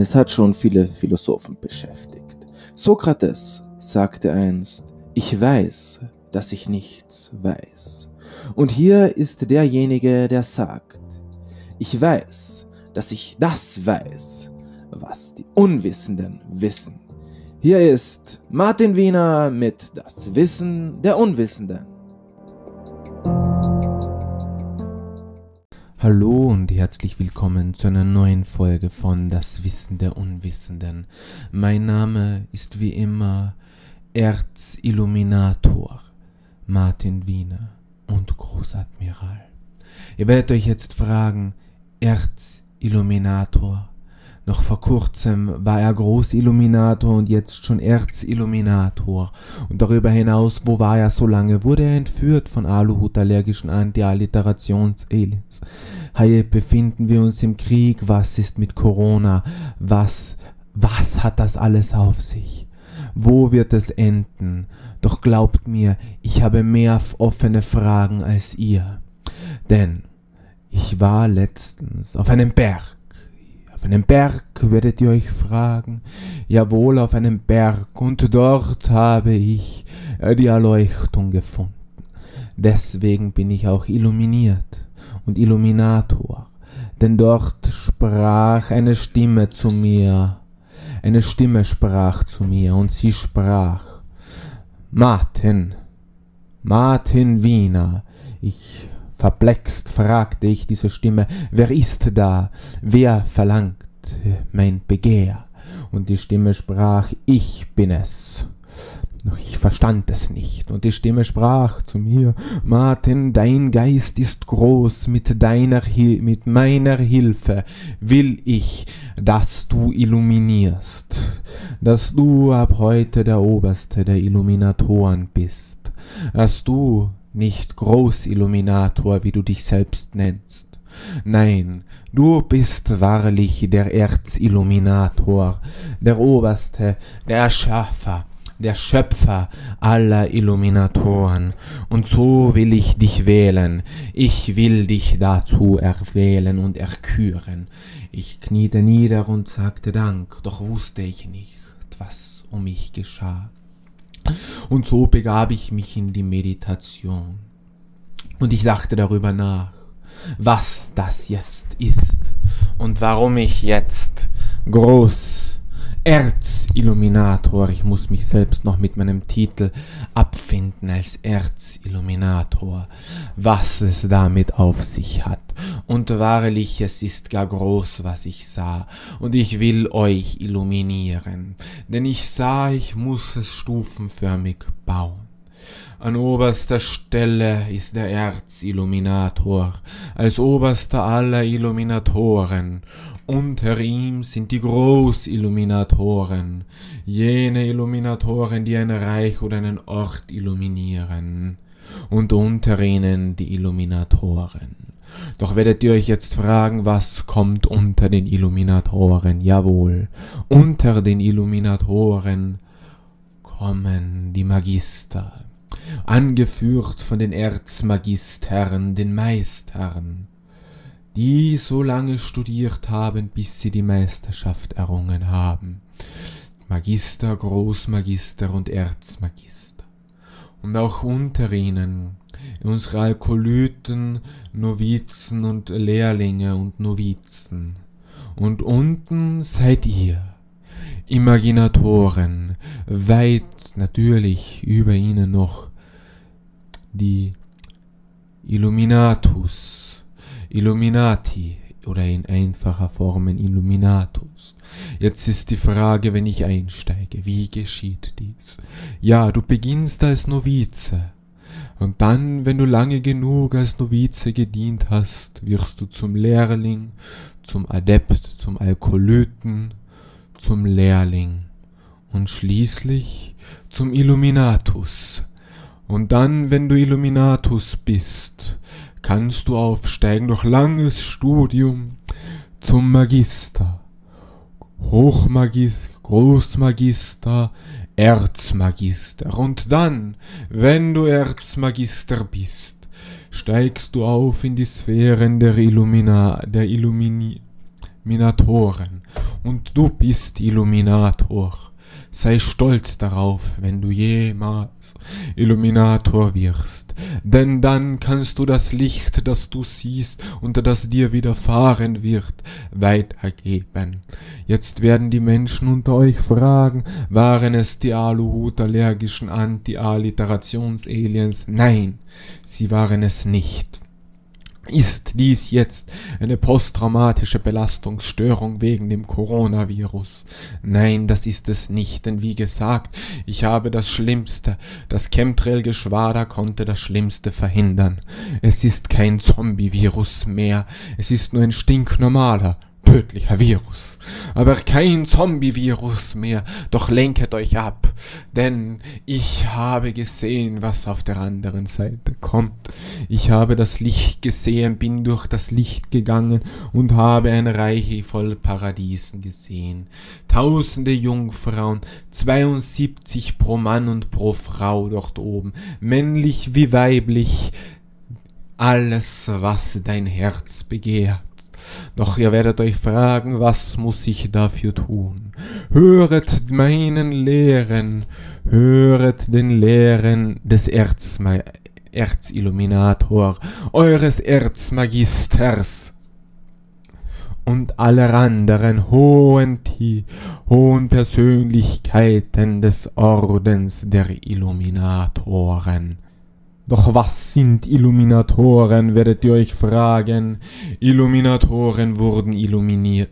Es hat schon viele Philosophen beschäftigt. Sokrates sagte einst, ich weiß, dass ich nichts weiß. Und hier ist derjenige, der sagt, ich weiß, dass ich das weiß, was die Unwissenden wissen. Hier ist Martin Wiener mit Das Wissen der Unwissenden. Hallo und herzlich willkommen zu einer neuen Folge von Das Wissen der Unwissenden. Mein Name ist wie immer Erzilluminator Martin Wiener und Großadmiral. Ihr werdet euch jetzt fragen, Erzilluminator, noch vor kurzem war er Großilluminator und jetzt schon Erzilluminator. Und darüber hinaus, wo war er so lange? Wurde er entführt von Aluhut-allergischen Anti-Alliterations-Aliens? Hier befinden wir uns im Krieg. Was ist mit Corona? Was, was hat das alles auf sich? Wo wird es enden? Doch glaubt mir, ich habe mehr offene Fragen als ihr. Denn ich war letztens auf einem Berg auf einem Berg werdet ihr euch fragen, jawohl auf einem Berg, und dort habe ich äh, die Erleuchtung gefunden. Deswegen bin ich auch illuminiert und Illuminator, denn dort sprach eine Stimme zu mir, eine Stimme sprach zu mir, und sie sprach, Martin, Martin Wiener, ich Verplext fragte ich diese Stimme, wer ist da? Wer verlangt mein Begehr? Und die Stimme sprach, ich bin es. Doch ich verstand es nicht, und die Stimme sprach zu mir, Martin, dein Geist ist groß, mit deiner Hil mit meiner Hilfe will ich, dass du illuminierst, dass du ab heute der Oberste der Illuminatoren bist, dass du nicht Großilluminator, wie du dich selbst nennst. Nein, du bist wahrlich der Erzilluminator, der Oberste, der Erschaffer, der Schöpfer aller Illuminatoren, und so will ich dich wählen, ich will dich dazu erwählen und erküren. Ich kniete nieder und sagte Dank, doch wusste ich nicht, was um mich geschah. Und so begab ich mich in die Meditation. Und ich dachte darüber nach, was das jetzt ist und warum ich jetzt groß Erzilluminator. Ich muss mich selbst noch mit meinem Titel abfinden als Erzilluminator, was es damit auf sich hat. Und wahrlich, es ist gar groß, was ich sah, und ich will euch illuminieren, denn ich sah, ich muss es stufenförmig bauen. An oberster Stelle ist der Erzilluminator, als oberster aller Illuminatoren, unter ihm sind die Großilluminatoren, jene Illuminatoren, die ein Reich oder einen Ort illuminieren, und unter ihnen die Illuminatoren. Doch werdet ihr euch jetzt fragen, was kommt unter den Illuminatoren? Jawohl, unter den Illuminatoren kommen die Magister, angeführt von den Erzmagistern, den Meistern, die so lange studiert haben, bis sie die Meisterschaft errungen haben. Magister, Großmagister und Erzmagister. Und auch unter ihnen unsere Alkolyten, Novizen und Lehrlinge und Novizen. Und unten seid ihr, Imaginatoren, weit natürlich über ihnen noch die Illuminatus, Illuminati oder in einfacher Form Illuminatus. Jetzt ist die Frage, wenn ich einsteige, wie geschieht dies? Ja, du beginnst als Novize. Und dann, wenn du lange genug als Novize gedient hast, wirst du zum Lehrling, zum Adept, zum Alkolyten, zum Lehrling und schließlich zum Illuminatus. Und dann, wenn du Illuminatus bist, kannst du aufsteigen durch langes Studium zum Magister, Hochmagister, Großmagister, Erzmagister. Und dann, wenn du Erzmagister bist, steigst du auf in die Sphären der Illumina, der Illuminatoren. Und du bist Illuminator. Sei stolz darauf, wenn du jemals Illuminator wirst, denn dann kannst du das Licht, das du siehst und das dir widerfahren wird, weitergeben. Jetzt werden die Menschen unter euch fragen, waren es die Aluhut-allergischen Anti-Alliterations-Aliens? Nein, sie waren es nicht. Ist dies jetzt eine posttraumatische Belastungsstörung wegen dem Coronavirus? Nein, das ist es nicht, denn wie gesagt, ich habe das Schlimmste. Das Chemtrail-Geschwader konnte das Schlimmste verhindern. Es ist kein Zombie-Virus mehr, es ist nur ein stinknormaler, tödlicher Virus, aber kein Zombie-Virus mehr, doch lenket euch ab, denn ich habe gesehen, was auf der anderen Seite kommt. Ich habe das Licht gesehen, bin durch das Licht gegangen und habe ein Reich voll Paradiesen gesehen. Tausende Jungfrauen, 72 pro Mann und pro Frau dort oben, männlich wie weiblich, alles, was dein Herz begehrt. Doch ihr werdet euch fragen, was muss ich dafür tun? Höret meinen Lehren, höret den Lehren des Erzma Erzilluminator, eures Erzmagisters und aller anderen hohen, hohen Persönlichkeiten des Ordens der Illuminatoren. Doch was sind Illuminatoren, werdet ihr euch fragen. Illuminatoren wurden illuminiert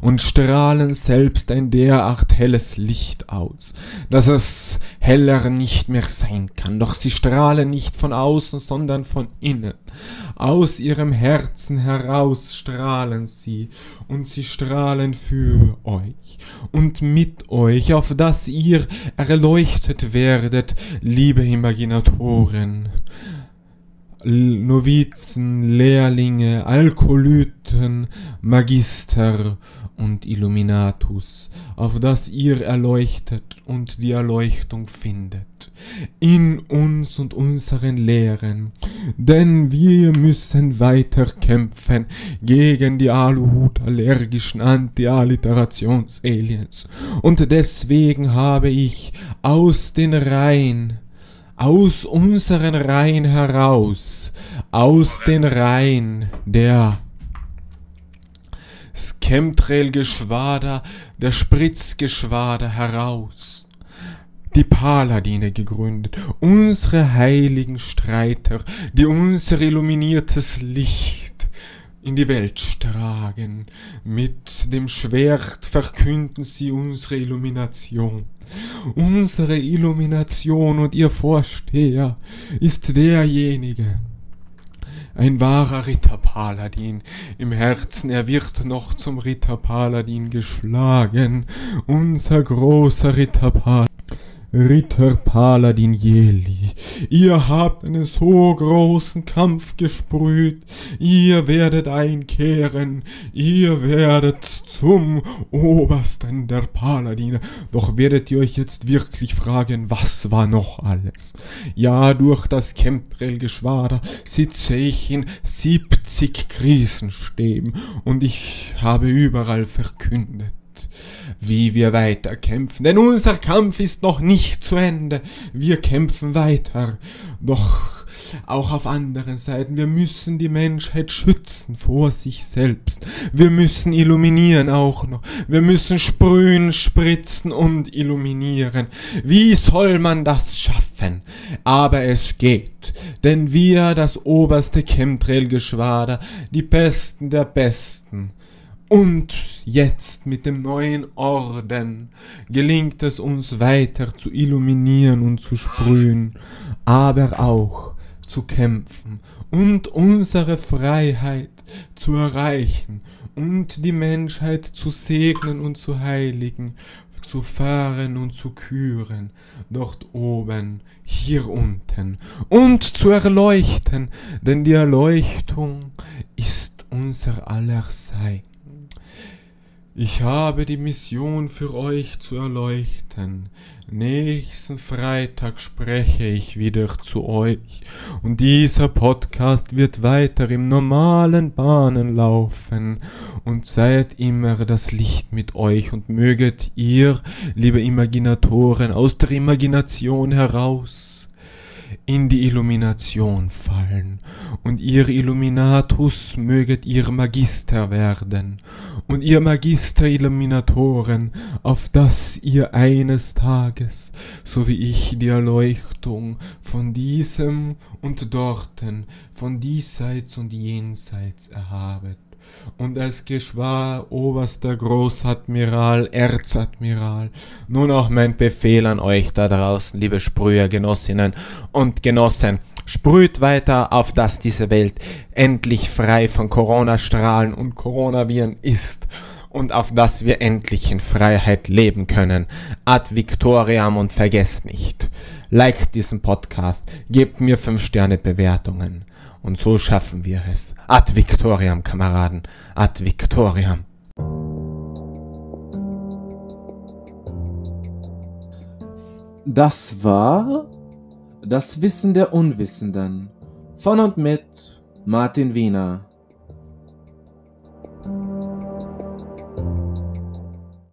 und strahlen selbst ein derart helles Licht aus, dass es heller nicht mehr sein kann. Doch sie strahlen nicht von außen, sondern von innen. Aus ihrem Herzen heraus strahlen sie, und sie strahlen für euch und mit euch, auf dass ihr erleuchtet werdet, liebe Imaginatoren. Novizen, Lehrlinge, Alkolyten, Magister und Illuminatus, auf dass ihr erleuchtet und die Erleuchtung findet, in uns und unseren Lehren, denn wir müssen weiter kämpfen gegen die Aluhut-allergischen Anti-Alliterations-Aliens, und deswegen habe ich aus den Reihen aus unseren Reihen heraus, aus den Reihen der Chemtrail-Geschwader, der Spritzgeschwader heraus, die Paladine gegründet, unsere heiligen Streiter, die unser illuminiertes Licht in die Welt tragen. Mit dem Schwert verkünden sie unsere Illumination. Unsere Illumination und ihr Vorsteher ist derjenige, ein wahrer Ritterpaladin. Im Herzen, er wird noch zum Ritterpaladin geschlagen. Unser großer Ritterpaladin. Ritter Paladin Jeli, ihr habt einen so großen Kampf gesprüht, ihr werdet einkehren, ihr werdet zum Obersten der Paladine, doch werdet ihr euch jetzt wirklich fragen, was war noch alles? Ja, durch das Chemtrail-Geschwader sitze ich in 70 Krisenstäben und ich habe überall verkündet, wie wir weiter kämpfen. Denn unser Kampf ist noch nicht zu Ende. Wir kämpfen weiter. Doch auch auf anderen Seiten. Wir müssen die Menschheit schützen vor sich selbst. Wir müssen illuminieren auch noch. Wir müssen sprühen, spritzen und illuminieren. Wie soll man das schaffen? Aber es geht. Denn wir, das oberste Chemtrail-Geschwader, die Besten der Besten, und jetzt mit dem neuen Orden gelingt es uns weiter zu illuminieren und zu sprühen, aber auch zu kämpfen und unsere Freiheit zu erreichen und die Menschheit zu segnen und zu heiligen, zu fahren und zu küren, dort oben, hier unten, und zu erleuchten, denn die Erleuchtung ist unser aller Sein. Ich habe die Mission für euch zu erleuchten. Nächsten Freitag spreche ich wieder zu euch und dieser Podcast wird weiter im normalen Bahnen laufen und seid immer das Licht mit euch und möget ihr, liebe Imaginatoren, aus der Imagination heraus in die Illumination fallen, und ihr Illuminatus möget ihr Magister werden, und ihr Magister Illuminatoren, auf dass ihr eines Tages, so wie ich die Erleuchtung von diesem und dorten, von diesseits und jenseits erhabet und es geschah oberster Großadmiral, Erzadmiral. Nun auch mein Befehl an euch da draußen, liebe Sprühergenossinnen und Genossen. Sprüht weiter, auf dass diese Welt endlich frei von Coronastrahlen und Coronaviren ist und auf dass wir endlich in Freiheit leben können. Ad Victoriam und vergesst nicht, liked diesen Podcast, gebt mir 5 Sterne Bewertungen. Und so schaffen wir es. Ad Victoriam, Kameraden. Ad Victoriam. Das war das Wissen der Unwissenden von und mit Martin Wiener.